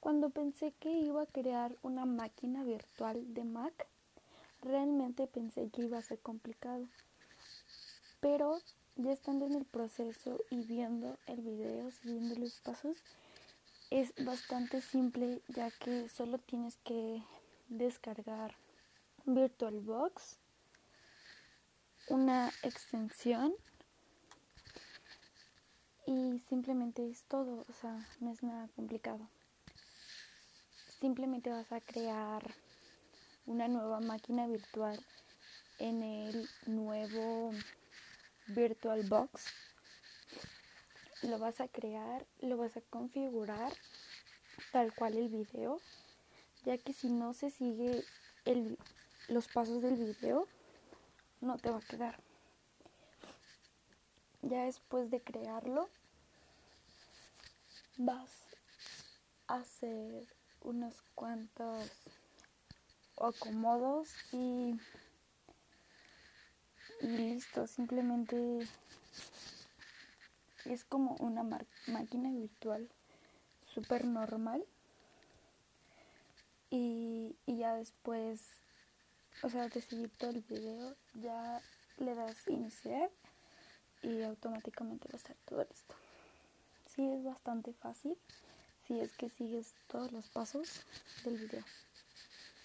Cuando pensé que iba a crear una máquina virtual de Mac, realmente pensé que iba a ser complicado. Pero ya estando en el proceso y viendo el video, siguiendo los pasos, es bastante simple ya que solo tienes que descargar VirtualBox, una extensión y simplemente es todo, o sea, no es nada complicado. Simplemente vas a crear una nueva máquina virtual en el nuevo VirtualBox. Lo vas a crear, lo vas a configurar tal cual el video, ya que si no se sigue el, los pasos del video, no te va a quedar. Ya después de crearlo, vas a hacer unos cuantos acomodos y, listo, simplemente es como una máquina virtual súper normal y, y ya después, o sea, de seguir todo el video, ya le das iniciar y automáticamente va a estar todo listo. Sí, es bastante fácil si es que sigues todos los pasos del video.